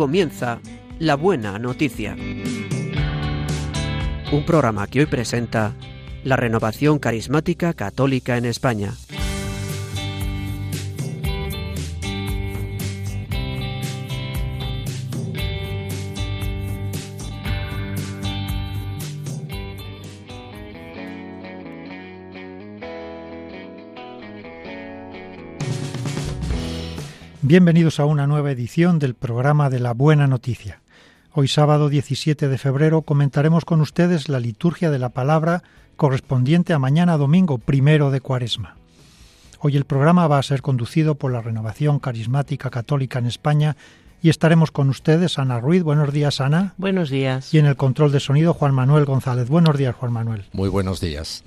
comienza La Buena Noticia. Un programa que hoy presenta la renovación carismática católica en España. Bienvenidos a una nueva edición del programa de la Buena Noticia. Hoy sábado 17 de febrero comentaremos con ustedes la liturgia de la palabra correspondiente a mañana domingo primero de Cuaresma. Hoy el programa va a ser conducido por la Renovación Carismática Católica en España y estaremos con ustedes Ana Ruiz. Buenos días, Ana. Buenos días. Y en el control de sonido Juan Manuel González. Buenos días, Juan Manuel. Muy buenos días.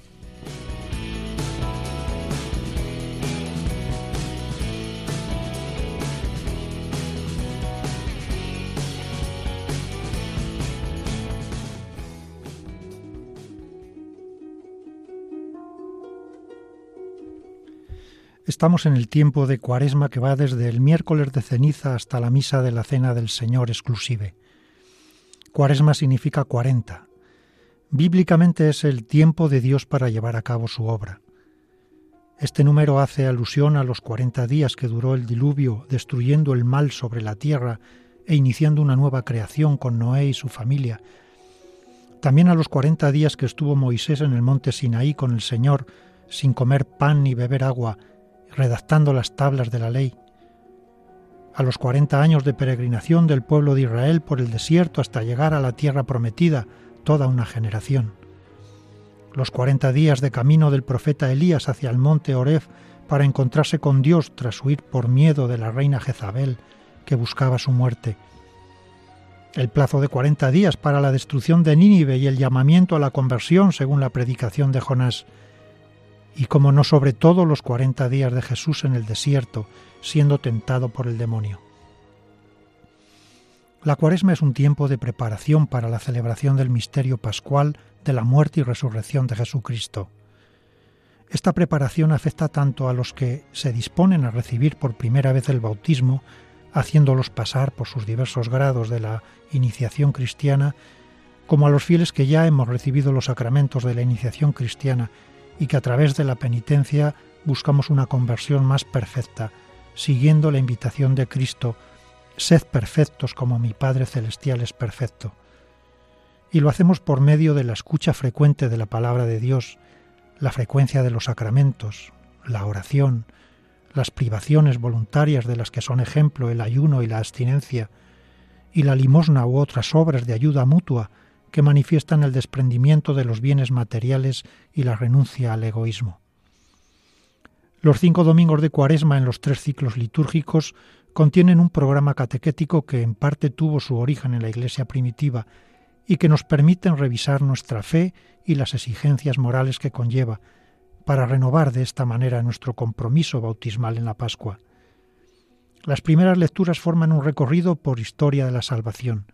Estamos en el tiempo de Cuaresma que va desde el miércoles de ceniza hasta la misa de la Cena del Señor exclusive. Cuaresma significa cuarenta. Bíblicamente es el tiempo de Dios para llevar a cabo su obra. Este número hace alusión a los cuarenta días que duró el diluvio, destruyendo el mal sobre la tierra e iniciando una nueva creación con Noé y su familia. También a los cuarenta días que estuvo Moisés en el monte Sinaí con el Señor, sin comer pan ni beber agua, redactando las tablas de la ley. A los cuarenta años de peregrinación del pueblo de Israel por el desierto hasta llegar a la tierra prometida, toda una generación. Los cuarenta días de camino del profeta Elías hacia el monte Oref para encontrarse con Dios tras huir por miedo de la reina Jezabel, que buscaba su muerte. El plazo de cuarenta días para la destrucción de Nínive y el llamamiento a la conversión según la predicación de Jonás y como no sobre todo los cuarenta días de Jesús en el desierto, siendo tentado por el demonio. La cuaresma es un tiempo de preparación para la celebración del misterio pascual de la muerte y resurrección de Jesucristo. Esta preparación afecta tanto a los que se disponen a recibir por primera vez el bautismo, haciéndolos pasar por sus diversos grados de la iniciación cristiana, como a los fieles que ya hemos recibido los sacramentos de la iniciación cristiana y que a través de la penitencia buscamos una conversión más perfecta, siguiendo la invitación de Cristo, sed perfectos como mi Padre Celestial es perfecto. Y lo hacemos por medio de la escucha frecuente de la palabra de Dios, la frecuencia de los sacramentos, la oración, las privaciones voluntarias de las que son ejemplo el ayuno y la abstinencia, y la limosna u otras obras de ayuda mutua que manifiestan el desprendimiento de los bienes materiales y la renuncia al egoísmo. Los cinco domingos de Cuaresma en los tres ciclos litúrgicos contienen un programa catequético que en parte tuvo su origen en la Iglesia primitiva y que nos permiten revisar nuestra fe y las exigencias morales que conlleva, para renovar de esta manera nuestro compromiso bautismal en la Pascua. Las primeras lecturas forman un recorrido por historia de la salvación,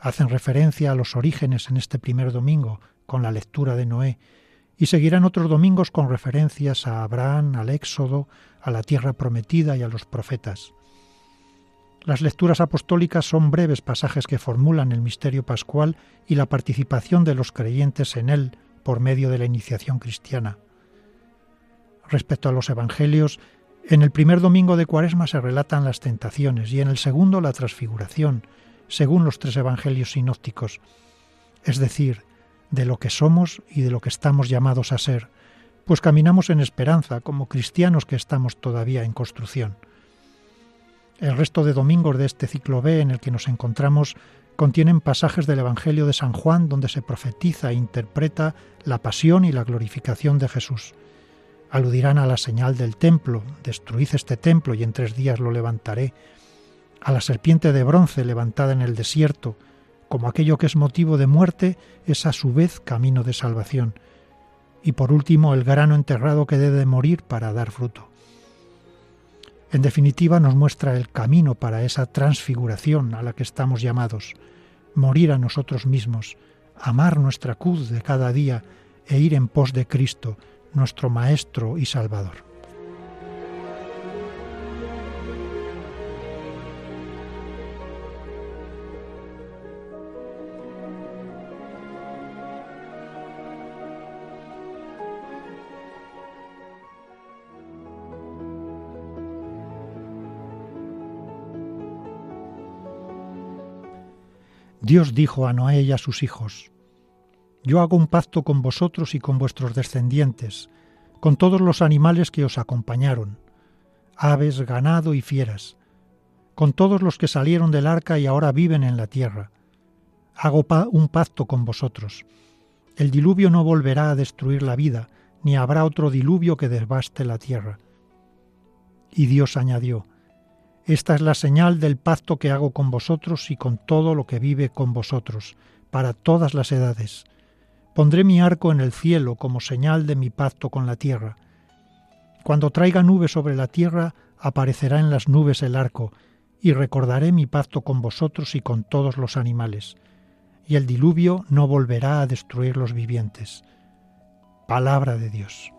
hacen referencia a los orígenes en este primer domingo con la lectura de Noé, y seguirán otros domingos con referencias a Abraham, al Éxodo, a la tierra prometida y a los profetas. Las lecturas apostólicas son breves pasajes que formulan el misterio pascual y la participación de los creyentes en él por medio de la iniciación cristiana. Respecto a los evangelios, en el primer domingo de Cuaresma se relatan las tentaciones y en el segundo la transfiguración, según los tres evangelios sinópticos, es decir, de lo que somos y de lo que estamos llamados a ser, pues caminamos en esperanza como cristianos que estamos todavía en construcción. El resto de domingos de este ciclo B en el que nos encontramos contienen pasajes del Evangelio de San Juan donde se profetiza e interpreta la pasión y la glorificación de Jesús. Aludirán a la señal del templo, destruid este templo y en tres días lo levantaré, a la serpiente de bronce levantada en el desierto, como aquello que es motivo de muerte, es a su vez camino de salvación, y por último el grano enterrado que debe morir para dar fruto. En definitiva nos muestra el camino para esa transfiguración a la que estamos llamados, morir a nosotros mismos, amar nuestra cruz de cada día e ir en pos de Cristo, nuestro Maestro y Salvador. Dios dijo a Noé y a sus hijos, Yo hago un pacto con vosotros y con vuestros descendientes, con todos los animales que os acompañaron, aves, ganado y fieras, con todos los que salieron del arca y ahora viven en la tierra. Hago un pacto con vosotros. El diluvio no volverá a destruir la vida, ni habrá otro diluvio que devaste la tierra. Y Dios añadió, Esta es la señal del pacto que hago con vosotros y con todo lo que vive con vosotros, para todas las edades. Pondré mi arco en el cielo como señal de mi pacto con la tierra. Cuando traiga nubes sobre la tierra, aparecerá en las nubes el arco, y recordaré mi pacto con vosotros y con todos los animales, y el diluvio no volverá a destruir los vivientes. Palabra de Dios.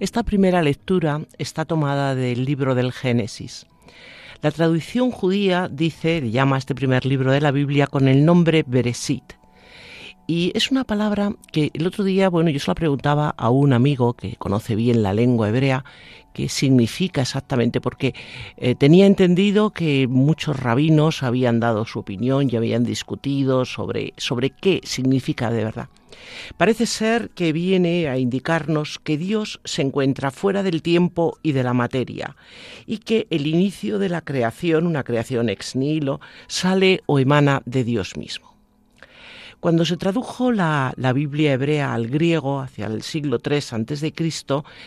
Esta primera lectura está tomada del libro del Génesis. La traducción judía dice, llama a este primer libro de la Biblia con el nombre Beresit. Y es una palabra que el otro día, bueno, yo se la preguntaba a un amigo que conoce bien la lengua hebrea, qué significa exactamente, porque eh, tenía entendido que muchos rabinos habían dado su opinión y habían discutido sobre, sobre qué significa de verdad. Parece ser que viene a indicarnos que Dios se encuentra fuera del tiempo y de la materia y que el inicio de la creación, una creación ex nihilo, sale o emana de Dios mismo. Cuando se tradujo la, Biblia hebrea al griego hacia el siglo III a.C.,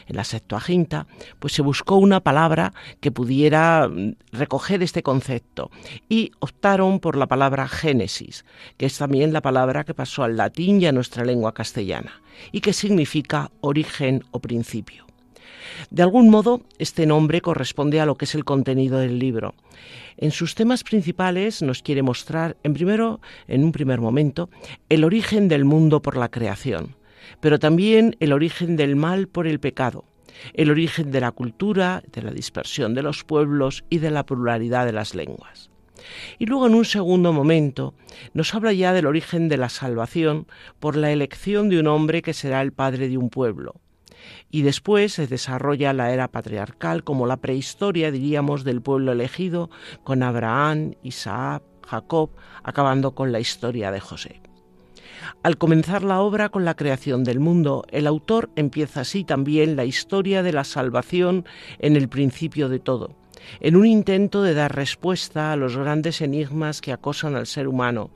en la Septuaginta, pues se buscó una palabra que pudiera mm, recoger este concepto y optaron por la palabra Génesis, que es también la palabra que pasó al latín y a nuestra lengua castellana, y que significa origen o principio. De algún modo, este nombre corresponde a lo que es el contenido del libro. En sus temas principales nos quiere mostrar, en primero, en un primer momento, el origen del mundo por la creación, pero también el origen del mal por el pecado, el origen de la cultura, de la dispersión de los pueblos y de la pluralidad de las lenguas. Y luego en un segundo momento nos habla ya del origen de la salvación por la elección de un hombre que será el padre de un pueblo, y después se desarrolla la era patriarcal como la prehistoria, diríamos, del pueblo elegido, con Abraham, Isaac, Jacob, acabando con la historia de José. Al comenzar la obra con la creación del mundo, el autor empieza así también la historia de la salvación en el principio de todo, en un intento de dar respuesta a los grandes enigmas que acosan al ser humano,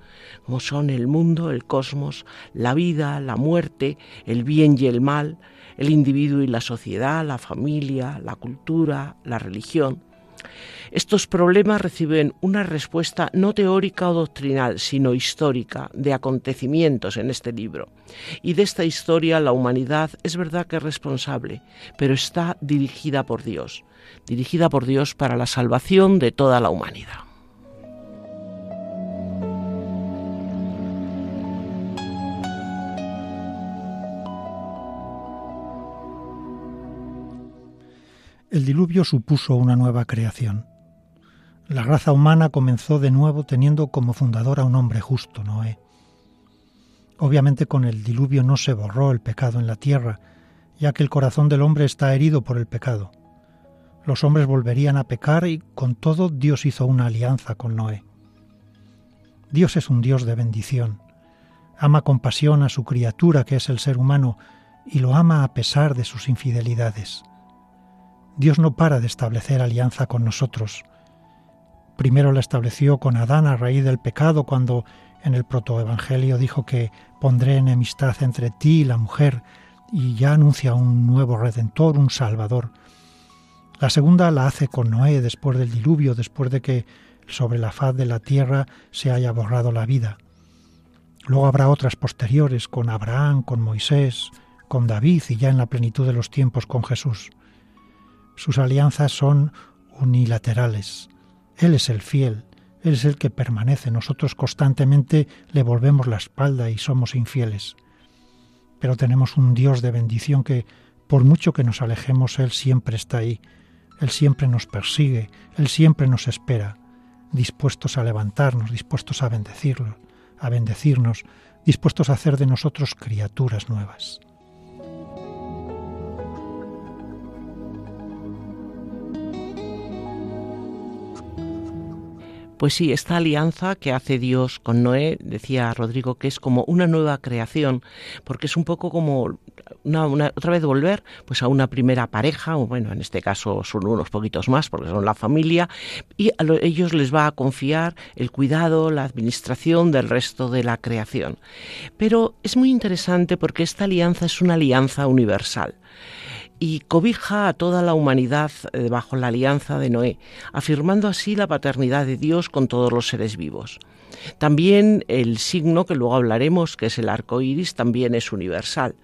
como son el mundo, el cosmos, la vida, la muerte, el bien y el mal, el individuo y la sociedad, la familia, la cultura, la religión. Estos problemas reciben una respuesta no teórica o doctrinal, sino histórica, de acontecimientos en este libro. Y de esta historia la humanidad es verdad que es responsable, pero está dirigida por Dios, dirigida por Dios para la salvación de toda la humanidad. El diluvio supuso una nueva creación. La raza humana comenzó de nuevo teniendo como fundador a un hombre justo, Noé. Obviamente con el diluvio no se borró el pecado en la tierra, ya que el corazón del hombre está herido por el pecado. Los hombres volverían a pecar y con todo Dios hizo una alianza con Noé. Dios es un Dios de bendición. Ama con pasión a su criatura que es el ser humano y lo ama a pesar de sus infidelidades. Dios no para de establecer alianza con nosotros. Primero la estableció con Adán a raíz del pecado cuando en el protoevangelio dijo que pondré enemistad entre ti y la mujer y ya anuncia un nuevo redentor, un salvador. La segunda la hace con Noé después del diluvio, después de que sobre la faz de la tierra se haya borrado la vida. Luego habrá otras posteriores con Abraham, con Moisés, con David y ya en la plenitud de los tiempos con Jesús. Sus alianzas son unilaterales. Él es el fiel, Él es el que permanece. Nosotros constantemente le volvemos la espalda y somos infieles. Pero tenemos un Dios de bendición que, por mucho que nos alejemos, Él siempre está ahí. Él siempre nos persigue, Él siempre nos espera, dispuestos a levantarnos, dispuestos a bendecirlo, a bendecirnos, dispuestos a hacer de nosotros criaturas nuevas. Pues sí, esta alianza que hace Dios con Noé, decía Rodrigo, que es como una nueva creación, porque es un poco como una, otra vez volver pues a una primera pareja, o bueno, en este caso son unos poquitos más, porque son la familia, y a ellos les va a confiar el cuidado, la administración del resto de la creación. Pero es muy interesante porque esta alianza es una alianza universal y cobija a toda la humanidad eh, bajo la alianza de Noé, afirmando así la paternidad de Dios con todos los seres vivos. También el signo que luego hablaremos, que es el arco iris, también es universal.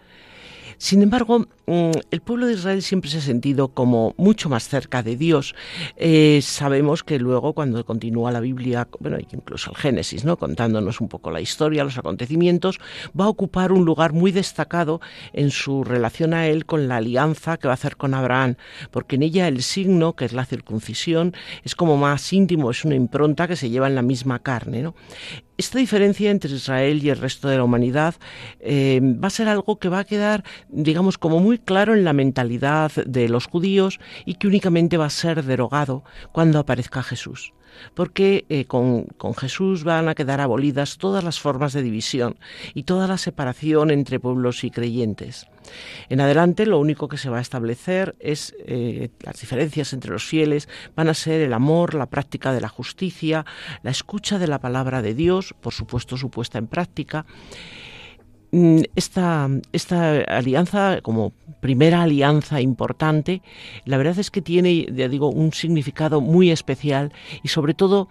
Sin embargo, el pueblo de Israel siempre se ha sentido como mucho más cerca de Dios. Eh, sabemos que luego, cuando continúa la Biblia, bueno, incluso el Génesis, ¿no? contándonos un poco la historia, los acontecimientos, va a ocupar un lugar muy destacado en su relación a él con la alianza que va a hacer con Abraham, porque en ella el signo, que es la circuncisión, es como más íntimo, es una impronta que se lleva en la misma carne. ¿no? Esta diferencia entre Israel y el resto de la humanidad eh, va a ser algo que va a quedar, digamos, como muy claro en la mentalidad de los judíos y que únicamente va a ser derogado cuando aparezca Jesús porque eh, con, Jesús van a quedar abolidas todas las formas de división y toda la separación entre pueblos y creyentes. En adelante lo único que se va a establecer es eh, las diferencias entre los fieles van a ser el amor, la práctica de la justicia, la escucha de la palabra de Dios, por supuesto su puesta en práctica, esta, esta alianza, como primera alianza importante, la verdad es que tiene, ya digo, un significado muy especial y sobre todo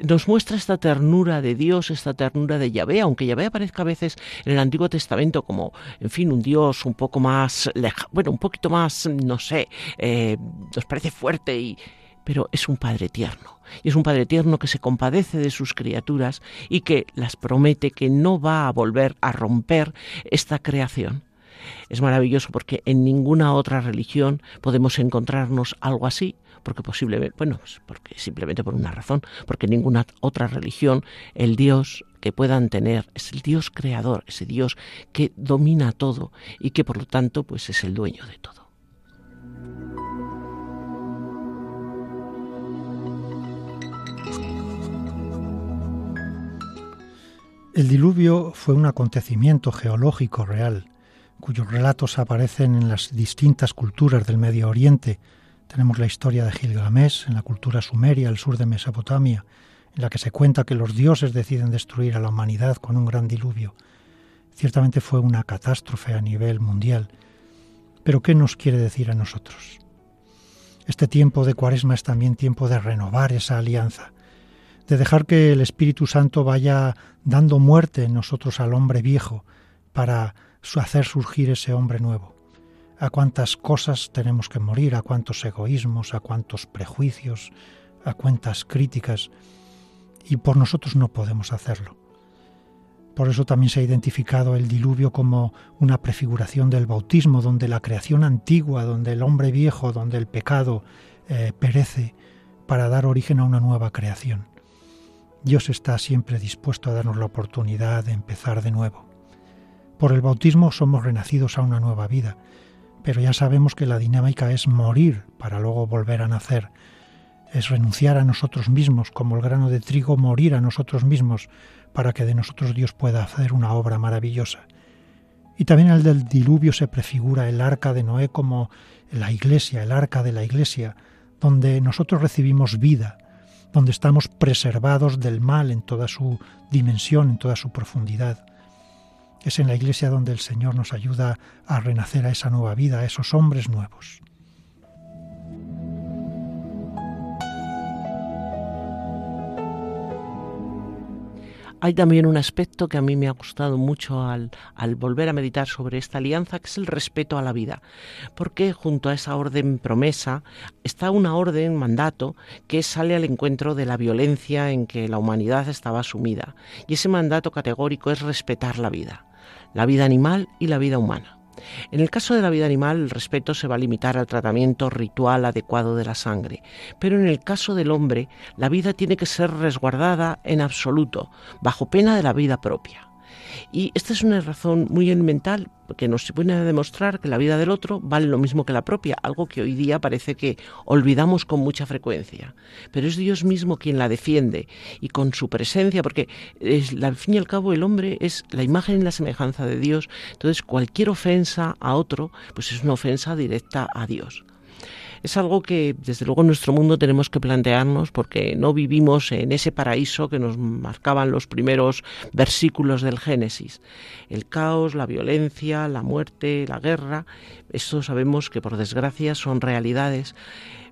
nos muestra esta ternura de Dios, esta ternura de Yahvé, aunque Yahvé aparezca a veces en el Antiguo Testamento como, en fin, un Dios un poco más, bueno, un poquito más, no sé, eh, nos parece fuerte y pero es un Padre tierno. Y es un Padre tierno que se compadece de sus criaturas y que las promete que no va a volver a romper esta creación. Es maravilloso porque en ninguna otra religión podemos encontrarnos algo así, porque posiblemente, bueno, pues porque simplemente por una razón, porque en ninguna otra religión el Dios que puedan tener es el Dios creador, ese Dios que domina todo y que por lo tanto pues es el dueño de todo. El diluvio fue un acontecimiento geológico real, cuyos relatos aparecen en las distintas culturas del Medio Oriente. Tenemos la historia de Gilgamesh en la cultura sumeria al sur de Mesopotamia, en la que se cuenta que los dioses deciden destruir a la humanidad con un gran diluvio. Ciertamente fue una catástrofe a nivel mundial. Pero ¿qué nos quiere decir a nosotros? Este tiempo de cuaresma es también tiempo de renovar esa alianza, de dejar que el Espíritu Santo vaya dando muerte en nosotros al hombre viejo para hacer surgir ese hombre nuevo. A cuántas cosas tenemos que morir, a cuántos egoísmos, a cuántos prejuicios, a cuántas críticas, y por nosotros no podemos hacerlo. Por eso también se ha identificado el diluvio como una prefiguración del bautismo, donde la creación antigua, donde el hombre viejo, donde el pecado eh, perece, para dar origen a una nueva creación. Dios está siempre dispuesto a darnos la oportunidad de empezar de nuevo. Por el bautismo somos renacidos a una nueva vida, pero ya sabemos que la dinámica es morir para luego volver a nacer, es renunciar a nosotros mismos, como el grano de trigo, morir a nosotros mismos, para que de nosotros Dios pueda hacer una obra maravillosa. Y también el del diluvio se prefigura el arca de Noé como la iglesia, el arca de la iglesia, donde nosotros recibimos vida, donde estamos preservados del mal en toda su dimensión, en toda su profundidad. Es en la iglesia donde el Señor nos ayuda a renacer a esa nueva vida, a esos hombres nuevos. Hay también un aspecto que a mí me ha gustado mucho al, volver a meditar sobre esta alianza, que es el respeto a la vida, porque junto a esa orden promesa está una orden, mandato, que sale al encuentro de la violencia en que la humanidad estaba sumida. Y ese mandato categórico es respetar la vida, la vida animal y la vida humana. En el caso de la vida animal, el respeto se va a limitar al tratamiento ritual adecuado de la sangre, pero en el caso del hombre, la vida tiene que ser resguardada en absoluto, bajo pena de la vida propia. Y esta es una razón muy elemental que nos pone a demostrar que la vida del otro vale lo mismo que la propia, algo que hoy día parece que olvidamos con mucha frecuencia. Pero es Dios mismo quien la defiende y con su presencia, porque es, al fin y al cabo el hombre es la imagen y la semejanza de Dios, entonces cualquier ofensa a otro, pues es una ofensa directa a Dios es algo que desde luego en nuestro mundo tenemos que plantearnos porque no vivimos en ese paraíso que nos marcaban los primeros versículos del Génesis. El caos, la violencia, la muerte, la guerra, eso sabemos que por desgracia son realidades.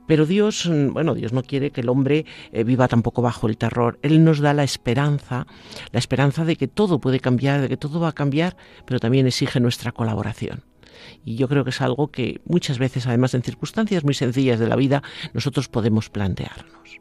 Pero Dios, bueno, Dios no quiere que el hombre eh, viva tampoco bajo el terror. Él nos da la esperanza, la esperanza de que todo puede cambiar, de que todo va a cambiar, pero también exige nuestra colaboración. Y yo creo que es algo que muchas veces, además en circunstancias muy sencillas de la vida, nosotros podemos plantearnos.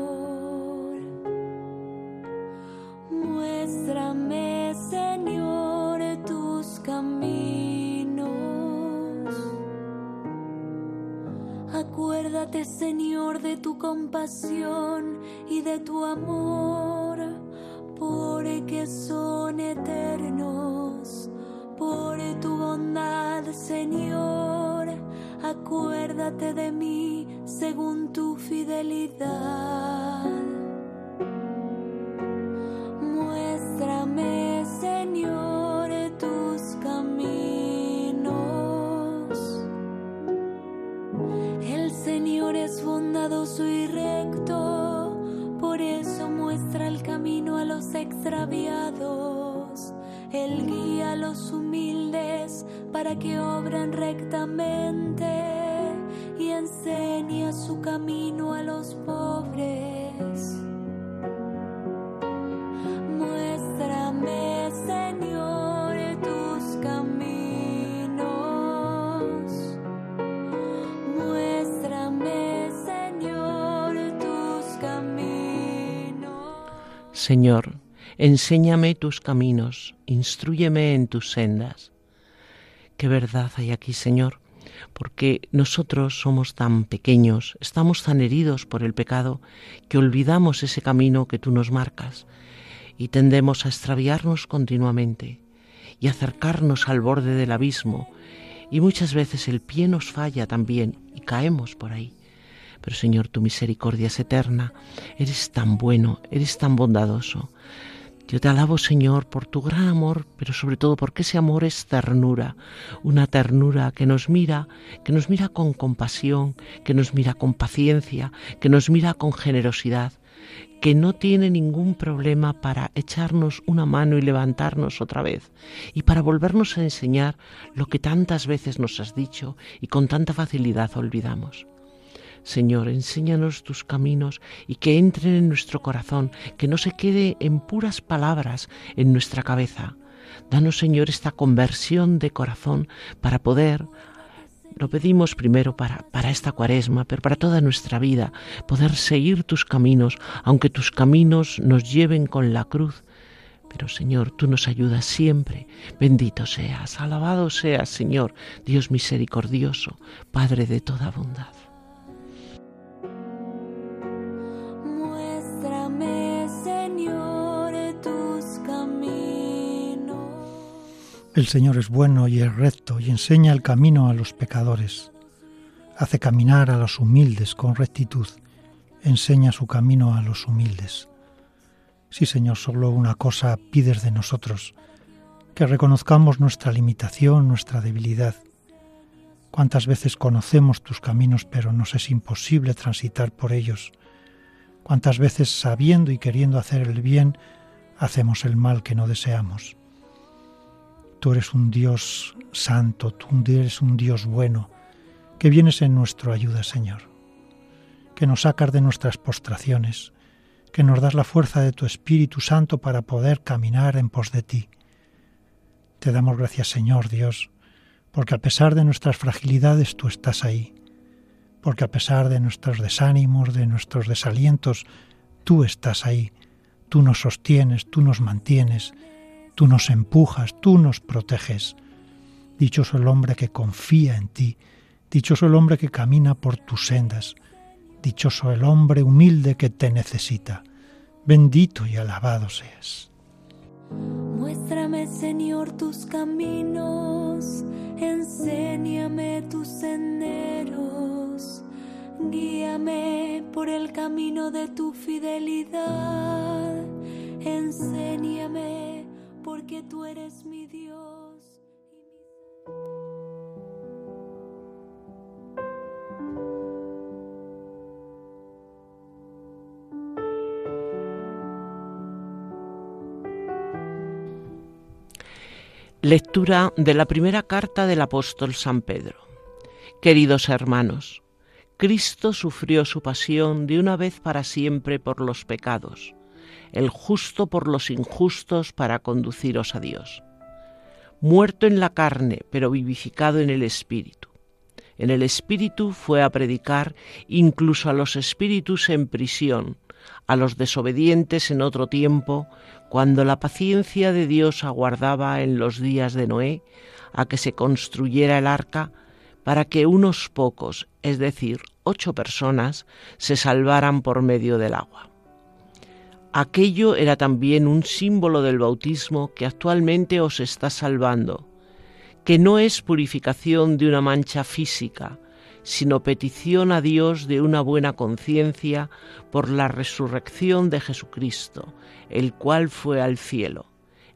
de tu amor, porque son eternos. Por tu bondad, Señor, acuérdate de mí según tu fidelidad. Rectamente y enseña su camino a los pobres. Muéstrame, Señor, tus caminos. Muéstrame, Señor, tus caminos. Señor, Enséñame tus caminos, instruyeme en tus sendas. Qué verdad hay aquí, Señor, porque nosotros somos tan pequeños, estamos tan heridos por el pecado, que olvidamos ese camino que tú nos marcas y tendemos a extraviarnos continuamente y acercarnos al borde del abismo, y muchas veces el pie nos falla también y caemos por ahí. Pero Señor, tu misericordia es eterna, eres tan bueno, eres tan bondadoso. Yo te alabo, Señor, por tu gran amor, pero sobre todo porque ese amor es ternura, una ternura que nos mira, que nos mira con compasión, que nos mira con paciencia, que nos mira con generosidad, que no tiene ningún problema para echarnos una mano y levantarnos otra vez, y para volvernos a enseñar lo que tantas veces nos has dicho y con tanta facilidad olvidamos. Señor, enséñanos tus caminos y que entren en nuestro corazón, que no se quede en puras palabras en nuestra cabeza. Danos, Señor, esta conversión de corazón para poder, lo pedimos primero para, para esta cuaresma, pero para toda nuestra vida, poder seguir tus caminos, aunque tus caminos nos lleven con la cruz. Pero Señor, tú nos ayudas siempre. Bendito seas, alabado seas, Señor, Dios misericordioso, Padre de toda bondad. El Señor es bueno y es recto y enseña el camino a los pecadores. Hace caminar a los humildes con rectitud enseña su camino a los humildes. Sí, Señor, solo una cosa pides de nosotros, que reconozcamos nuestra limitación, nuestra debilidad. Cuántas veces conocemos tus caminos, pero nos es imposible transitar por ellos. Cuántas veces sabiendo y queriendo hacer el bien, hacemos el mal que no deseamos. Tú eres un Dios santo, tú eres un Dios bueno, que vienes en nuestro ayuda, Señor, que nos sacas de nuestras postraciones, que nos das la fuerza de tu Espíritu Santo para poder caminar en pos de ti. Te damos gracias, Señor Dios, porque a pesar de nuestras fragilidades tú estás ahí, porque a pesar de nuestros desánimos, de nuestros desalientos, tú estás ahí, tú nos sostienes, tú nos mantienes, tú nos empujas, tú nos proteges. Dichoso el hombre que confía en ti, dichoso el hombre que camina por tus sendas, dichoso el hombre humilde que te necesita. Bendito y alabado seas. Muéstrame, Señor, tus caminos, enséñame tus senderos, guíame por el camino de tu fidelidad, enséñame porque tú eres mi Dios. Lectura de la primera carta del apóstol San Pedro. Queridos hermanos, Cristo sufrió su pasión de una vez para siempre por los pecados, el justo por los injustos para conduciros a Dios. Muerto en la carne, pero vivificado en el Espíritu. En el Espíritu fue a predicar incluso a los espíritus en prisión, a los desobedientes en otro tiempo, cuando la paciencia de Dios aguardaba en los días de Noé a que se construyera el arca para que unos pocos, es decir, ocho personas, se salvaran por medio del agua. Aquello era también un símbolo del bautismo que actualmente os está salvando, que no es purificación de una mancha física, sino petición a Dios de una buena conciencia por la resurrección de Jesucristo, el cual fue al cielo.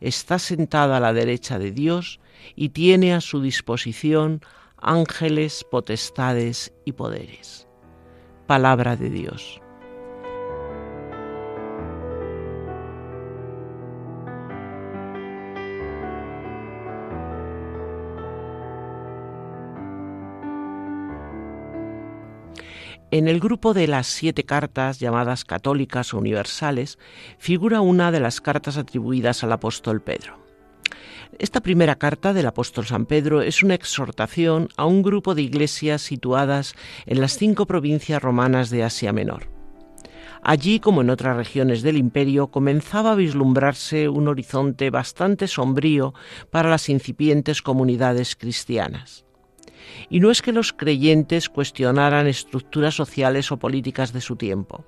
Está sentada a la derecha de Dios y tiene a su disposición ángeles, potestades y poderes. Palabra de Dios. En el grupo de las siete cartas llamadas católicas o universales figura una de las cartas atribuidas al apóstol Pedro. Esta primera carta del apóstol San Pedro es una exhortación a un grupo de iglesias situadas en las cinco provincias romanas de Asia Menor. Allí, como en otras regiones del imperio, comenzaba a vislumbrarse un horizonte bastante sombrío para las incipientes comunidades cristianas. Y no es que los creyentes cuestionaran estructuras sociales o políticas de su tiempo,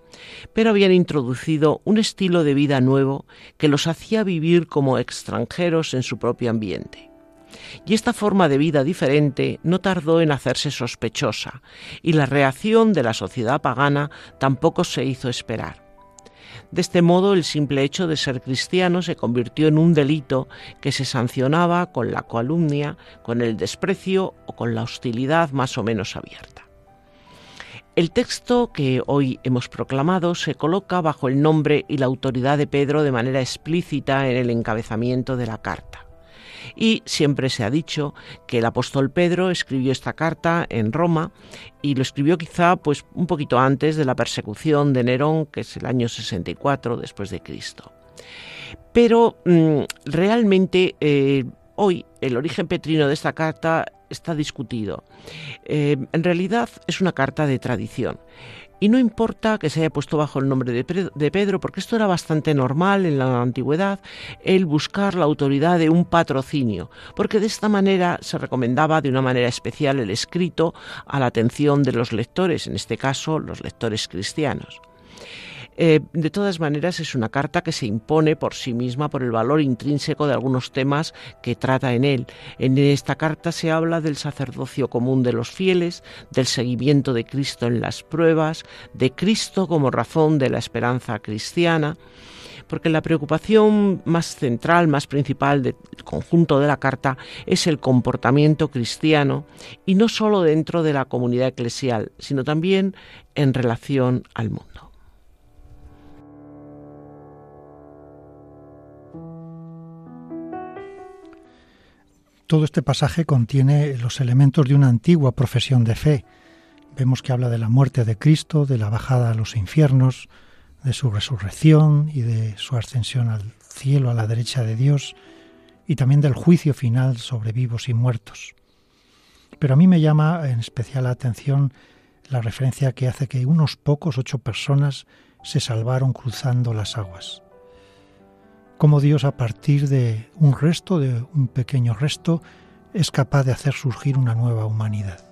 pero habían introducido un estilo de vida nuevo que los hacía vivir como extranjeros en su propio ambiente. Y esta forma de vida diferente no tardó en hacerse sospechosa, y la reacción de la sociedad pagana tampoco se hizo esperar. De este modo, el simple hecho de ser cristiano se convirtió en un delito que se sancionaba con la calumnia, con el desprecio o con la hostilidad más o menos abierta. El texto que hoy hemos proclamado se coloca bajo el nombre y la autoridad de Pedro de manera explícita en el encabezamiento de la carta. Y siempre se ha dicho que el apóstol Pedro escribió esta carta en Roma y lo escribió quizá pues un poquito antes de la persecución de Nerón, que es el año 64 después de Cristo. Pero mm, realmente eh, hoy el origen petrino de esta carta está discutido. Eh, en realidad es una carta de tradición. Y no importa que se haya puesto bajo el nombre de Pedro, porque esto era bastante normal en la antigüedad, el buscar la autoridad de un patrocinio, porque de esta manera se recomendaba de una manera especial el escrito a la atención de los lectores, en este caso los lectores cristianos. Eh, de todas maneras, es una carta que se impone por sí misma por el valor intrínseco de algunos temas que trata en él. En esta carta se habla del sacerdocio común de los fieles, del seguimiento de Cristo en las pruebas, de Cristo como razón de la esperanza cristiana porque la preocupación más central, más principal del conjunto de la carta es el comportamiento cristiano y no solo dentro de la comunidad eclesial, sino también en relación al mundo. Todo este pasaje contiene los elementos de una antigua profesión de fe. Vemos que habla de la muerte de Cristo, de la bajada a los infiernos, de su resurrección y de su ascensión al cielo a la derecha de Dios, y también del juicio final sobre vivos y muertos. Pero a mí me llama en especial la atención la referencia que hace que unos pocos, ocho personas, se salvaron cruzando las aguas cómo Dios a partir de un resto, de un pequeño resto, es capaz de hacer surgir una nueva humanidad.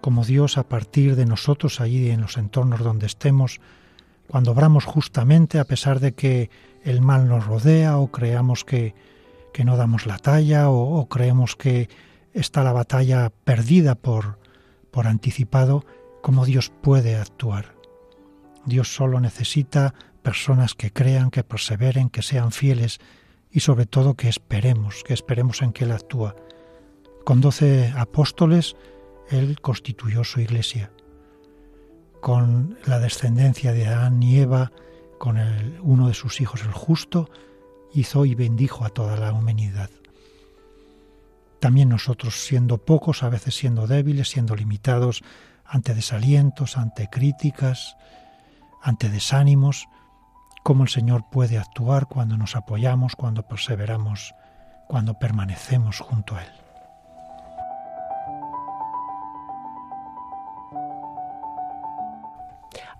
Como Dios a partir de nosotros allí en los entornos donde estemos, cuando obramos justamente a pesar de que el mal nos rodea o creamos que, que no damos la talla o, creemos que está la batalla perdida por, por anticipado, cómo Dios puede actuar. Dios solo necesita personas que crean, que perseveren, que sean fieles y sobre todo que esperemos, que esperemos en que Él actúa. Con doce apóstoles Él constituyó su iglesia. Con la descendencia de Adán y Eva, con uno de sus hijos, el justo, hizo y bendijo a toda la humanidad. También nosotros, siendo pocos, a veces siendo débiles, siendo limitados ante desalientos, ante críticas, ante desánimos, cómo el Señor puede actuar cuando nos apoyamos, cuando perseveramos, cuando permanecemos junto a Él.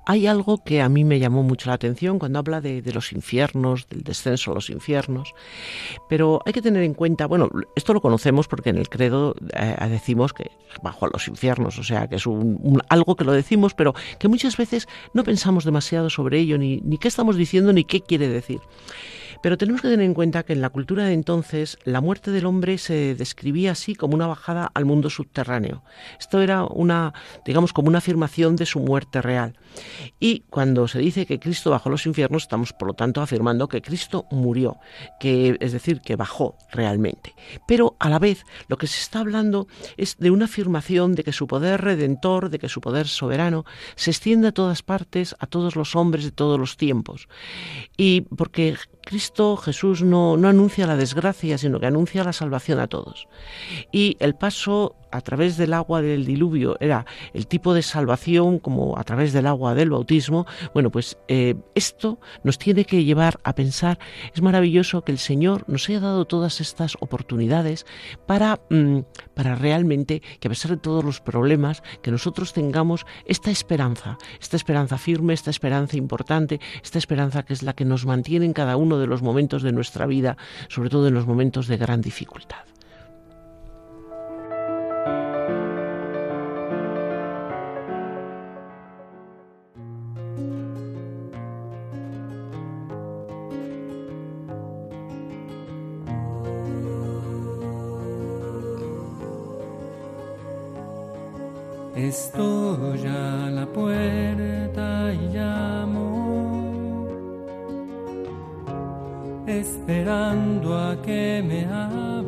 Hay algo que a mí me llamó mucho la atención cuando habla de, los infiernos, del descenso a los infiernos, pero hay que tener en cuenta, bueno, esto lo conocemos porque en el credo eh, decimos que bajo a los infiernos, o sea, que es un, algo que lo decimos, pero que muchas veces no pensamos demasiado sobre ello, ni, ni qué estamos diciendo, ni qué quiere decir. Pero tenemos que tener en cuenta que en la cultura de entonces la muerte del hombre se describía así como una bajada al mundo subterráneo. Esto era una, digamos, como una afirmación de su muerte real. Y cuando se dice que Cristo bajó los infiernos, estamos por lo tanto afirmando que Cristo murió, que es decir, que bajó realmente. Pero a la vez lo que se está hablando es de una afirmación de que su poder redentor, de que su poder soberano se extiende a todas partes, a todos los hombres de todos los tiempos. Y porque Cristo Jesús no, no anuncia la desgracia, sino que anuncia la salvación a todos. Y el paso a través del agua del diluvio era el tipo de salvación como a través del agua del bautismo, bueno, pues eh, esto nos tiene que llevar a pensar, es maravilloso que el Señor nos haya dado todas estas oportunidades para, mm, para realmente que a pesar de todos los problemas, que nosotros tengamos esta esperanza, esta esperanza firme, esta esperanza importante, esta esperanza que es la que nos mantiene en cada uno de los momentos de nuestra vida, sobre todo en los momentos de gran dificultad. Estoy a la puerta y llamo, esperando a que me abras.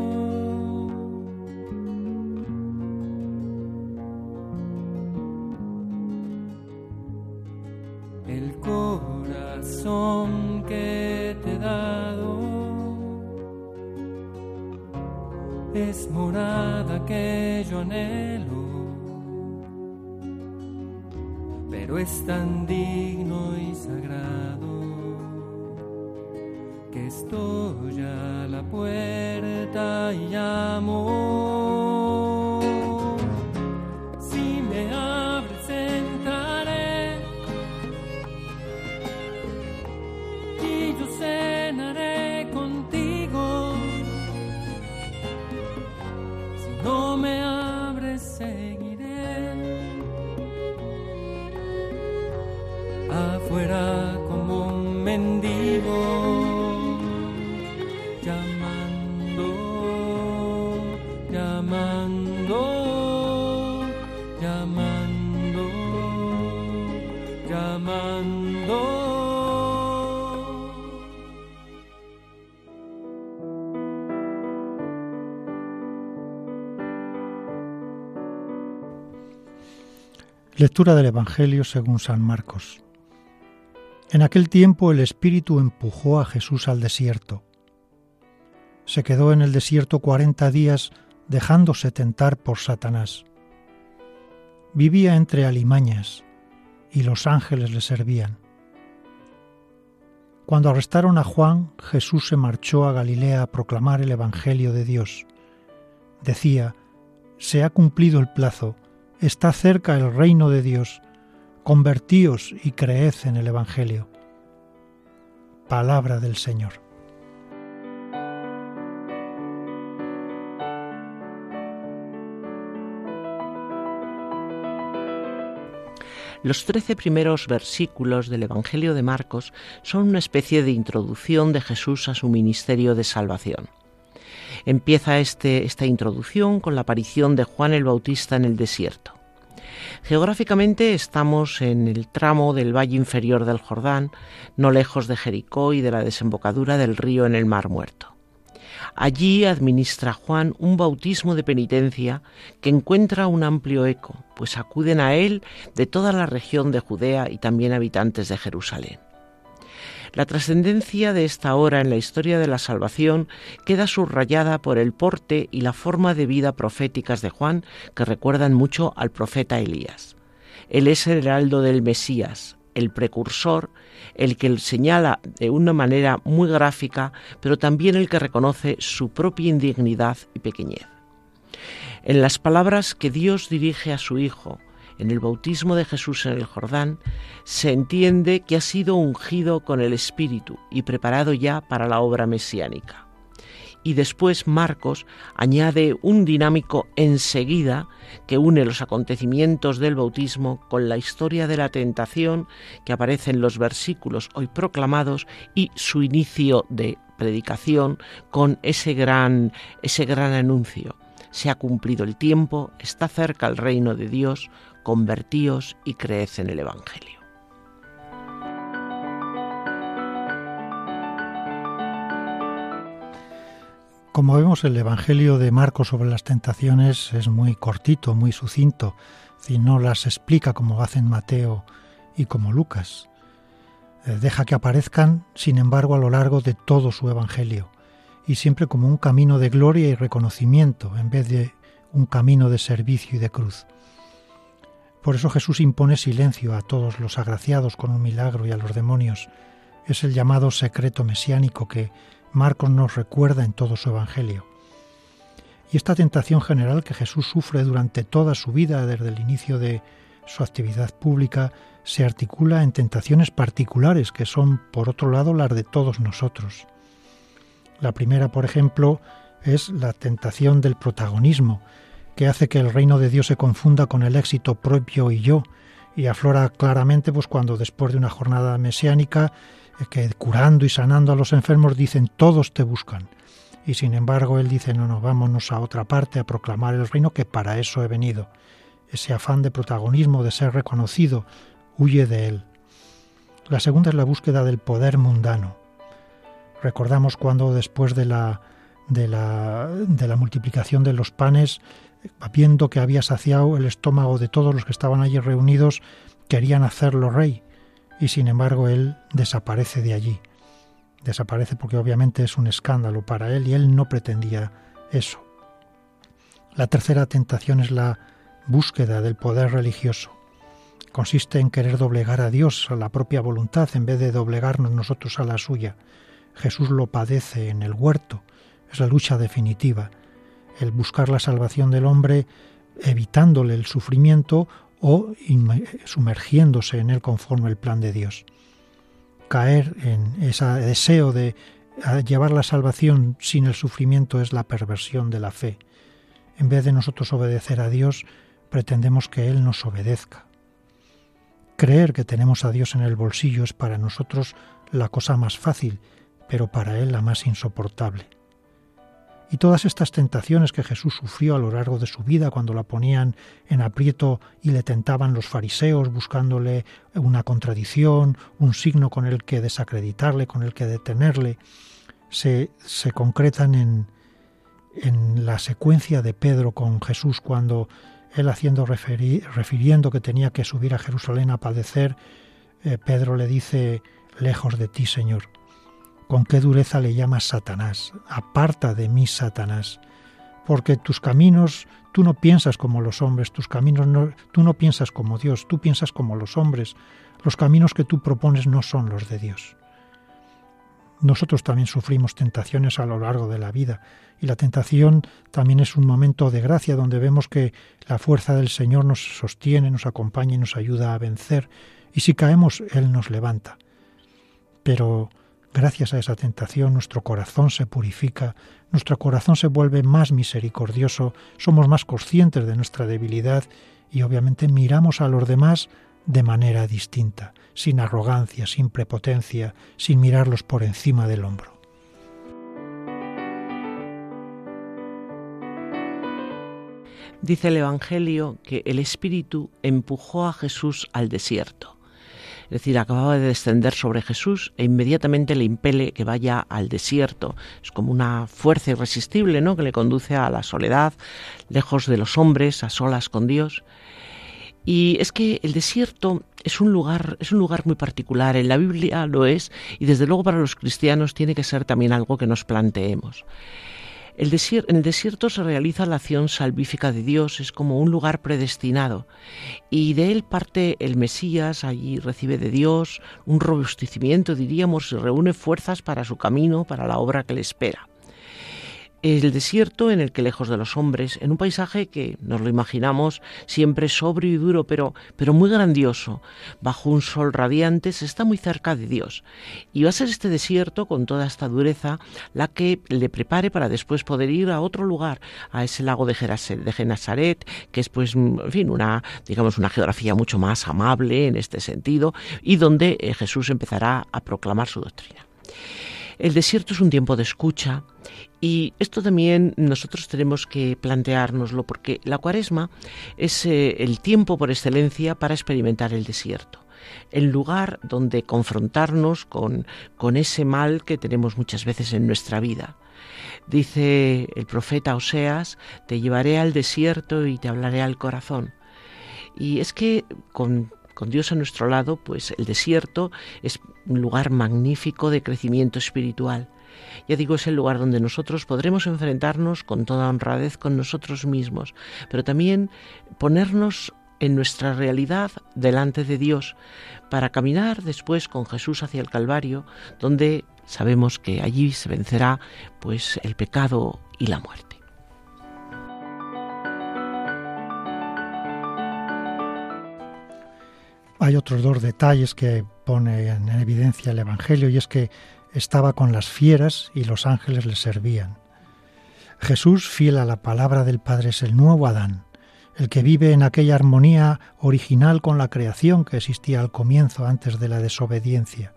Es tan digno y sagrado que estoy a la puerta y llamo. Lectura del Evangelio según San Marcos. En aquel tiempo el Espíritu empujó a Jesús al desierto. Se quedó en el desierto cuarenta días dejándose tentar por Satanás. Vivía entre alimañas y los ángeles le servían. Cuando arrestaron a Juan, Jesús se marchó a Galilea a proclamar el Evangelio de Dios. Decía, se ha cumplido el plazo, está cerca el reino de Dios, convertíos y creed en el Evangelio. Palabra del Señor. Los trece primeros versículos del Evangelio de Marcos son una especie de introducción de Jesús a su ministerio de salvación. Empieza este, esta introducción con la aparición de Juan el Bautista en el desierto. Geográficamente estamos en el tramo del valle inferior del Jordán, no lejos de Jericó y de la desembocadura del río en el Mar Muerto. Allí administra Juan un bautismo de penitencia que encuentra un amplio eco, pues acuden a él de toda la región de Judea y también habitantes de Jerusalén. La trascendencia de esta hora en la historia de la salvación queda subrayada por el porte y la forma de vida proféticas de Juan que recuerdan mucho al profeta Elías. Él es el heraldo del Mesías, el precursor, el que señala de una manera muy gráfica, pero también el que reconoce su propia indignidad y pequeñez. En las palabras que Dios dirige a su Hijo, en el bautismo de Jesús en el Jordán, se entiende que ha sido ungido con el Espíritu y preparado ya para la obra mesiánica. Y después Marcos añade un dinámico enseguida que une los acontecimientos del bautismo con la historia de la tentación que aparece en los versículos hoy proclamados y su inicio de predicación con ese gran, ese gran anuncio. Se ha cumplido el tiempo, está cerca el reino de Dios, convertíos y creed en el Evangelio. Como vemos, el Evangelio de Marcos sobre las tentaciones es muy cortito, muy sucinto, si no las explica como hacen Mateo y como Lucas. Eh, deja que aparezcan, sin embargo, a lo largo de todo su Evangelio, y siempre como un camino de gloria y reconocimiento, en vez de un camino de servicio y de cruz. Por eso Jesús impone silencio a todos los agraciados con un milagro y a los demonios. Es el llamado secreto mesiánico que Marcos nos recuerda en todo su Evangelio. Y esta tentación general que Jesús sufre durante toda su vida, desde el inicio de su actividad pública, se articula en tentaciones particulares que son, por otro lado, las de todos nosotros. La primera, por ejemplo, es la tentación del protagonismo, que hace que el reino de Dios se confunda con el éxito propio y yo, y aflora claramente pues cuando después de una jornada mesiánica eh, que curando y sanando a los enfermos dicen todos te buscan. Y sin embargo él dice no, no, vámonos a otra parte a proclamar el reino que para eso he venido. Ese afán de protagonismo, de ser reconocido, huye de él. La segunda es la búsqueda del poder mundano. Recordamos cuando después de la, de la, de la multiplicación de los panes, viendo que había saciado el estómago de todos los que estaban allí reunidos, querían hacerlo rey, y sin embargo él desaparece de allí. Desaparece porque obviamente es un escándalo para él y él no pretendía eso. La tercera tentación es la búsqueda del poder religioso. Consiste en querer doblegar a Dios a la propia voluntad en vez de doblegarnos nosotros a la suya. Jesús lo padece en el huerto. Es la lucha definitiva el buscar la salvación del hombre evitándole el sufrimiento o sumergiéndose en él conforme el plan de Dios. Caer en ese deseo de llevar la salvación sin el sufrimiento es la perversión de la fe. En vez de nosotros obedecer a Dios, pretendemos que Él nos obedezca. Creer que tenemos a Dios en el bolsillo es para nosotros la cosa más fácil, pero para Él la más insoportable. Y todas estas tentaciones que Jesús sufrió a lo largo de su vida cuando la ponían en aprieto y le tentaban los fariseos buscándole una contradicción, un signo con el que desacreditarle, con el que detenerle, se, se concretan en, en la secuencia de Pedro con Jesús cuando él haciendo refiriendo que tenía que subir a Jerusalén a padecer, eh, Pedro le dice, lejos de ti, Señor con qué dureza le llamas Satanás. Aparta de mí, Satanás, porque tus caminos, tú no piensas como los hombres, tus caminos no, tú no piensas como Dios, tú piensas como los hombres. Los caminos que tú propones no son los de Dios. Nosotros también sufrimos tentaciones a lo largo de la vida y la tentación también es un momento de gracia donde vemos que la fuerza del Señor nos sostiene, nos acompaña y nos ayuda a vencer y si caemos Él nos levanta. Pero Gracias a esa tentación nuestro corazón se purifica, nuestro corazón se vuelve más misericordioso, somos más conscientes de nuestra debilidad y obviamente miramos a los demás de manera distinta, sin arrogancia, sin prepotencia, sin mirarlos por encima del hombro. Dice el Evangelio que el Espíritu empujó a Jesús al desierto. Es decir, acababa de descender sobre Jesús e inmediatamente le impele que vaya al desierto. Es como una fuerza irresistible, ¿no? Que le conduce a la soledad, lejos de los hombres, a solas con Dios. Y es que el desierto es un lugar, es un lugar muy particular. En la Biblia lo es, y desde luego para los cristianos tiene que ser también algo que nos planteemos en el desierto se realiza la acción salvífica de Dios, es como un lugar predestinado. Y de él parte el Mesías, allí recibe de Dios un robustecimiento, diríamos, y reúne fuerzas para su camino, para la obra que le espera el desierto en el que lejos de los hombres, en un paisaje que nos lo imaginamos siempre sobrio y duro, pero, pero muy grandioso, bajo un sol radiante, se está muy cerca de Dios. Y va a ser este desierto, con toda esta dureza, la que le prepare para después poder ir a otro lugar, a ese lago de, de Genazaret, que es pues, en fin, una, digamos, una geografía mucho más amable en este sentido, y donde eh, Jesús empezará a proclamar su doctrina. El desierto es un tiempo de escucha y esto también nosotros tenemos que planteárnoslo porque la cuaresma es eh, el tiempo por excelencia para experimentar el desierto el lugar donde confrontarnos con, con, ese mal que tenemos muchas veces en nuestra vida. Dice el profeta Oseas, te llevaré al desierto y te hablaré al corazón. Y es que con con Dios a nuestro lado, pues el desierto es un lugar magnífico de crecimiento espiritual. Ya digo, es el lugar donde nosotros podremos enfrentarnos con toda honradez con nosotros mismos, pero también ponernos en nuestra realidad delante de Dios para caminar después con Jesús hacia el Calvario, donde sabemos que allí se vencerá pues el pecado y la muerte. Hay otros dos detalles que pone en evidencia el Evangelio y es que estaba con las fieras y los ángeles le servían. Jesús, fiel a la palabra del Padre, es el nuevo Adán, el que vive en aquella armonía original con la creación que existía al comienzo antes de la desobediencia.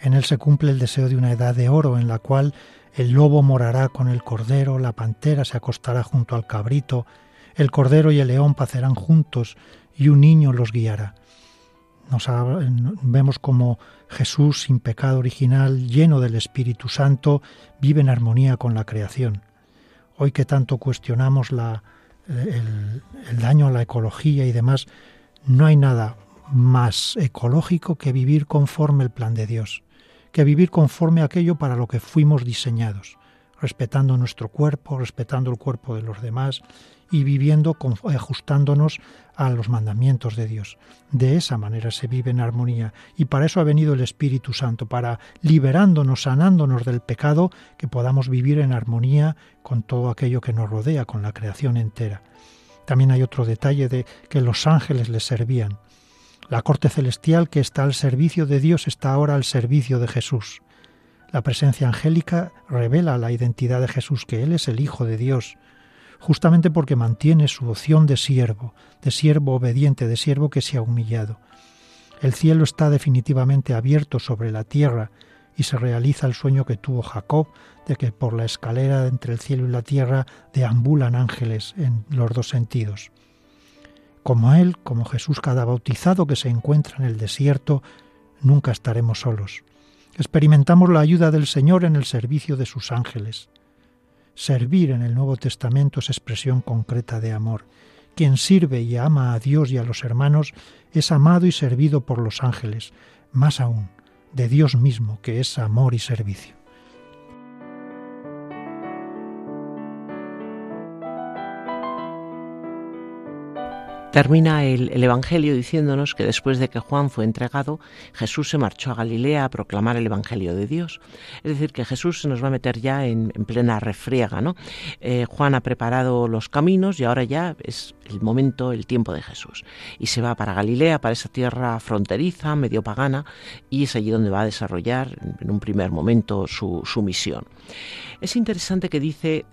En él se cumple el deseo de una edad de oro en la cual el lobo morará con el cordero, la pantera se acostará junto al cabrito, el cordero y el león pacerán juntos y un niño los guiará. Nos vemos como Jesús, sin pecado original, lleno del Espíritu Santo, vive en armonía con la creación. Hoy que tanto cuestionamos la, el, el daño a la ecología y demás, no hay nada más ecológico que vivir conforme el plan de Dios, que vivir conforme aquello para lo que fuimos diseñados, respetando nuestro cuerpo, respetando el cuerpo de los demás y viviendo ajustándonos a los mandamientos de Dios. De esa manera se vive en armonía y para eso ha venido el Espíritu Santo, para liberándonos, sanándonos del pecado, que podamos vivir en armonía con todo aquello que nos rodea, con la creación entera. También hay otro detalle de que los ángeles le servían. La corte celestial que está al servicio de Dios está ahora al servicio de Jesús. La presencia angélica revela la identidad de Jesús, que Él es el Hijo de Dios, justamente porque mantiene su opción de siervo, de siervo obediente, de siervo que se ha humillado. El cielo está definitivamente abierto sobre la tierra y se realiza el sueño que tuvo Jacob de que por la escalera entre el cielo y la tierra deambulan ángeles en los dos sentidos. Como Él, como Jesús cada bautizado que se encuentra en el desierto, nunca estaremos solos. Experimentamos la ayuda del Señor en el servicio de sus ángeles. Servir en el Nuevo Testamento es expresión concreta de amor. Quien sirve y ama a Dios y a los hermanos es amado y servido por los ángeles, más aún, de Dios mismo, que es amor y servicio. Termina el, Evangelio diciéndonos que después de que Juan fue entregado, Jesús se marchó a Galilea a proclamar el Evangelio de Dios. Es decir, que Jesús se nos va a meter ya en, plena refriega. ¿no? Eh, Juan ha preparado los caminos y ahora ya es el momento, el tiempo de Jesús. Y se va para Galilea, para esa tierra fronteriza, medio pagana, y es allí donde va a desarrollar en un primer momento su, su misión. Es interesante que dice,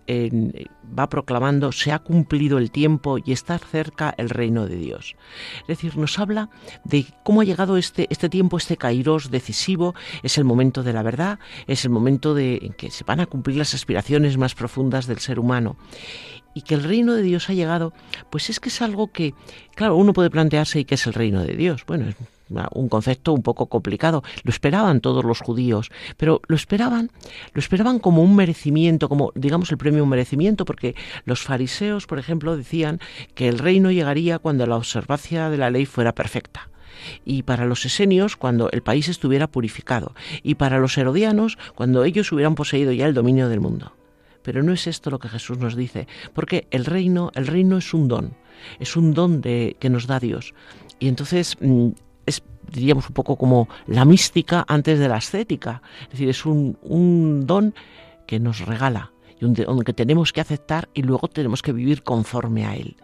va proclamando, se ha cumplido el tiempo y está cerca el reino de Dios. Es decir, nos habla de cómo ha llegado este, este tiempo, este kairos decisivo, es el momento de la verdad, es el momento de, en que se van a cumplir las aspiraciones más profundas del ser humano y que el reino de Dios ha llegado, pues es que es algo que, claro, uno puede plantearse y que es el reino de Dios. Bueno, es un concepto un poco complicado. Lo esperaban todos los judíos, pero lo esperaban, lo esperaban como un merecimiento, como digamos el premio un merecimiento, porque los fariseos, por ejemplo, decían que el reino llegaría cuando la observancia de la ley fuera perfecta y para los esenios cuando el país estuviera purificado, y para los herodianos cuando ellos hubieran poseído ya el dominio del mundo. Pero no es esto lo que Jesús nos dice, porque el reino, el reino es un don, es un don de, que nos da Dios. Y entonces mm, es, diríamos, un poco como la mística antes de la estética. Es decir, es un, un don que nos regala y un don que tenemos que aceptar y luego tenemos que vivir conforme a él.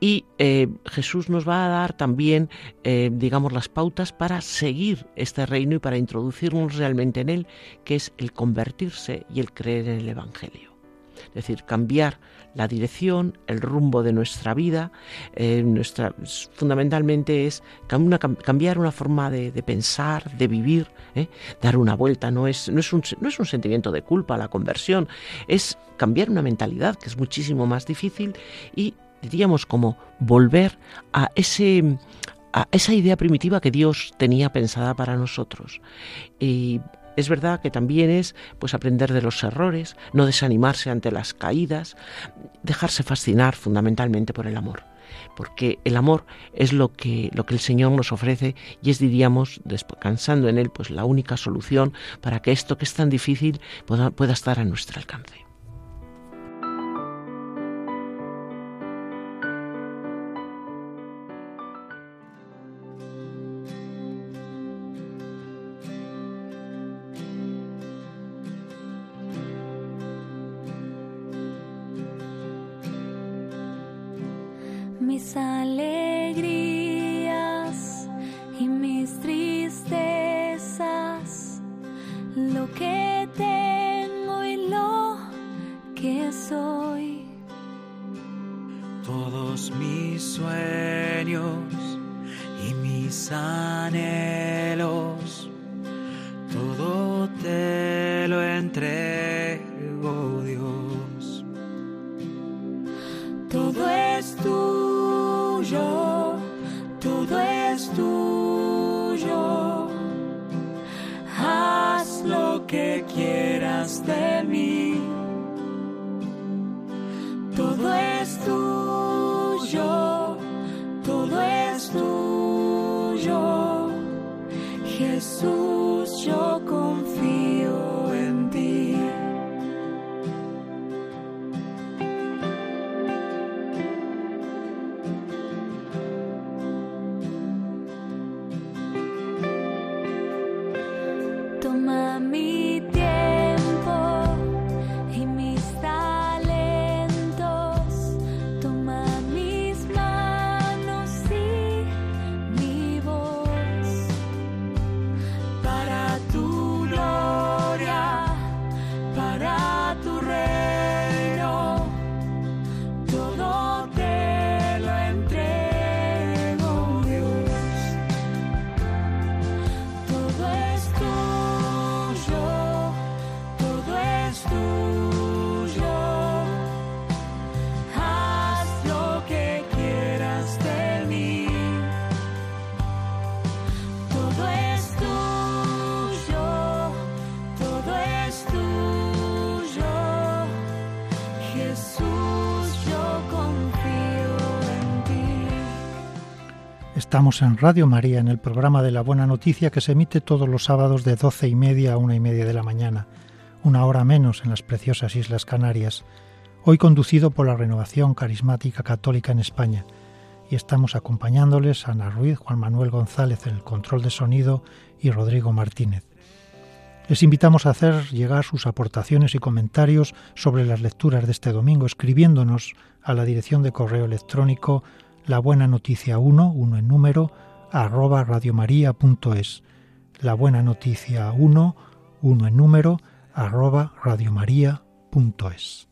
Y eh, Jesús nos va a dar también, eh, digamos, las pautas para seguir este reino y para introducirnos realmente en él, que es el convertirse y el creer en el Evangelio. Es decir, cambiar la dirección, el rumbo de nuestra vida, eh, nuestra, fundamentalmente es cambiar una forma de, pensar, de vivir, dar una vuelta. No es, no, es un, no es un sentimiento de culpa la conversión, es cambiar una mentalidad que es muchísimo más difícil y diríamos como volver a ese a esa idea primitiva que Dios tenía pensada para nosotros. Y es verdad que también es pues aprender de los errores, no desanimarse ante las caídas, dejarse fascinar fundamentalmente por el amor. Porque el amor es lo que, lo que el Señor nos ofrece y es, diríamos, descansando en Él, pues la única solución para que esto que es tan difícil pueda, pueda estar a nuestro alcance. Jesús, yo Estamos en Radio María, en el programa de la Buena Noticia que se emite todos los sábados de doce y media a una y media de la mañana, una hora menos en las preciosas Islas Canarias, hoy conducido por la Renovación Carismática Católica en España. Y estamos acompañándoles a Ana Ruiz, Juan Manuel González en el control de sonido y Rodrigo Martínez. Les invitamos a hacer llegar sus aportaciones y comentarios sobre las lecturas de este domingo escribiéndonos a la dirección de correo electrónico la buena noticia 1, 1 en número, arroba radiomaria.es. La buena noticia 1, 1 en número, arroba radiomaria.es.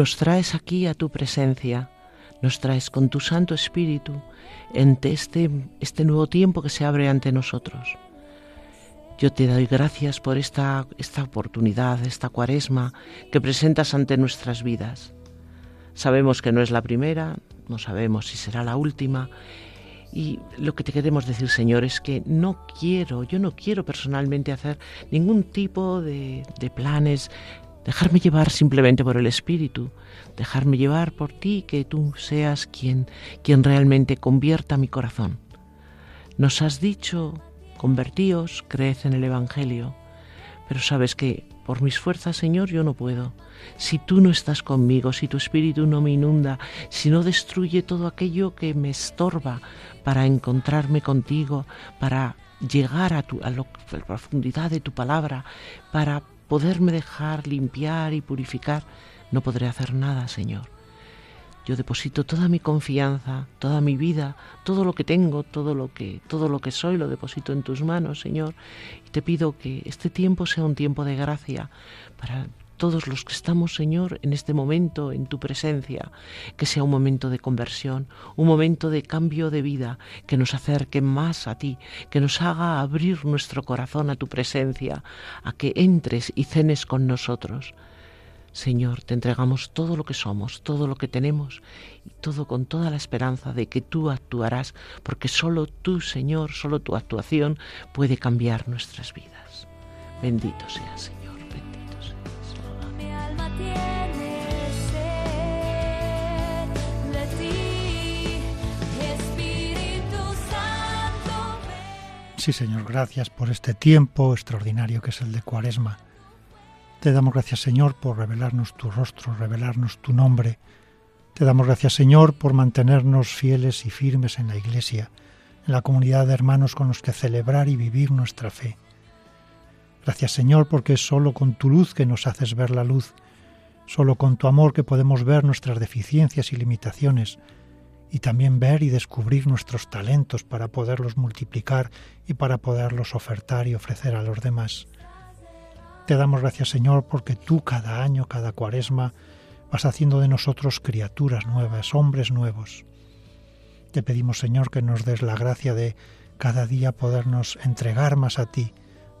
nos traes aquí a tu presencia, nos traes con tu Santo Espíritu ante este, este nuevo tiempo que se abre ante nosotros. Yo te doy gracias por esta, esta oportunidad, esta cuaresma que presentas ante nuestras vidas. Sabemos que no es la primera, no sabemos si será la última. Y lo que te queremos decir, Señor, es que no quiero, yo no quiero personalmente hacer ningún tipo de, de planes, dejarme llevar simplemente por el Espíritu, dejarme llevar por ti, que tú seas quien, quien realmente convierta mi corazón. Nos has dicho, convertíos, creed en el Evangelio, pero sabes que por mis fuerzas, Señor, yo no puedo. Si tú no estás conmigo, si tu Espíritu no me inunda, si no destruye todo aquello que me estorba para encontrarme contigo, para llegar a, tu, a, la profundidad de tu palabra, para poderme dejar limpiar y purificar, no podré hacer nada, Señor. Yo deposito toda mi confianza, toda mi vida, todo lo que tengo, todo lo que todo lo que soy lo deposito en tus manos, Señor, y te pido que este tiempo sea un tiempo de gracia para todos los que estamos, Señor, en este momento, en tu presencia, que sea un momento de conversión, un momento de cambio de vida, que nos acerque más a ti, que nos haga abrir nuestro corazón a tu presencia, a que entres y cenes con nosotros. Señor, te entregamos todo lo que somos, todo lo que tenemos, y todo con toda la esperanza de que tú actuarás, porque solo tú, Señor, solo tu actuación puede cambiar nuestras vidas. Bendito sea, Señor, Sí, Señor, gracias por este tiempo extraordinario que es el de Cuaresma. Te damos gracias, Señor, por revelarnos tu rostro, revelarnos tu nombre. Te damos gracias, Señor, por mantenernos fieles y firmes en la Iglesia, en la comunidad de hermanos con los que celebrar y vivir nuestra fe. Gracias, Señor, porque es solo con tu luz que nos haces ver la luz solo con tu amor que podemos ver nuestras deficiencias y limitaciones, y también ver y descubrir nuestros talentos para poderlos multiplicar y para poderlos ofertar y ofrecer a los demás. Te damos gracias Señor porque tú cada año, cada cuaresma, vas haciendo de nosotros criaturas nuevas, hombres nuevos. Te pedimos Señor que nos des la gracia de cada día podernos entregar más a ti,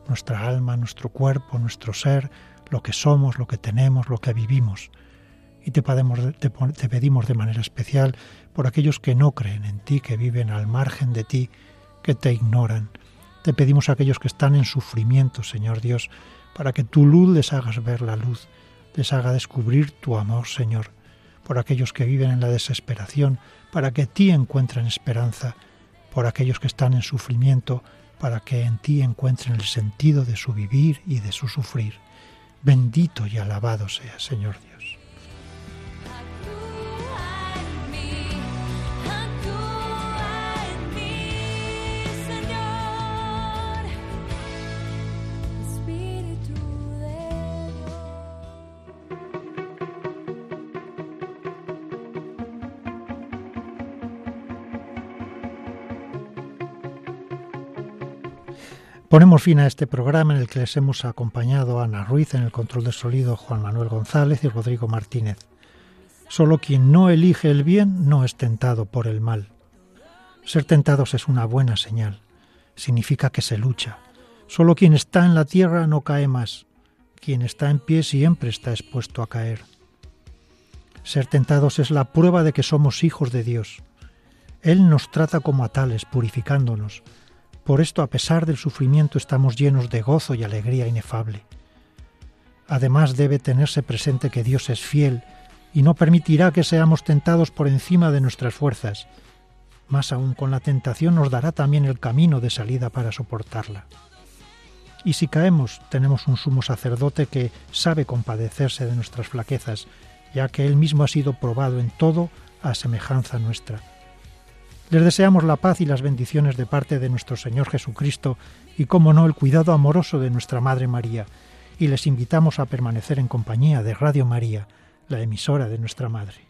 nuestra alma, nuestro cuerpo, nuestro ser, lo que somos, lo que tenemos, lo que vivimos y te, te, pedimos de manera especial por aquellos que no creen en ti, que viven al margen de ti, que te ignoran. Te pedimos a aquellos que están en sufrimiento, Señor Dios, para que tu luz les hagas ver la luz, les haga descubrir tu amor, Señor. Por aquellos que viven en la desesperación, para que ti encuentren esperanza. Por aquellos que están en sufrimiento, para que en ti encuentren el sentido de su vivir y de su sufrir. Bendito y alabado sea, Señor Dios. Ponemos fin a este programa en el que les hemos acompañado a Ana Ruiz en el control de sonido, Juan Manuel González y Rodrigo Martínez. Solo quien no elige el bien no es tentado por el mal. Ser tentados es una buena señal. Significa que se lucha. Solo quien está en la tierra no cae más. Quien está en pie siempre está expuesto a caer. Ser tentados es la prueba de que somos hijos de Dios. Él nos trata como a tales, purificándonos, por esto, a pesar del sufrimiento, estamos llenos de gozo y alegría inefable. Además, debe tenerse presente que Dios es fiel y no permitirá que seamos tentados por encima de nuestras fuerzas. Más aún, con la tentación nos dará también el camino de salida para soportarla. Y si caemos, tenemos un sumo sacerdote que sabe compadecerse de nuestras flaquezas, ya que él mismo ha sido probado en todo a semejanza nuestra les deseamos la paz y las bendiciones de parte de nuestro Señor Jesucristo y, como no, el cuidado amoroso de nuestra Madre María, y les invitamos a permanecer en compañía de Radio María, la emisora de nuestra Madre.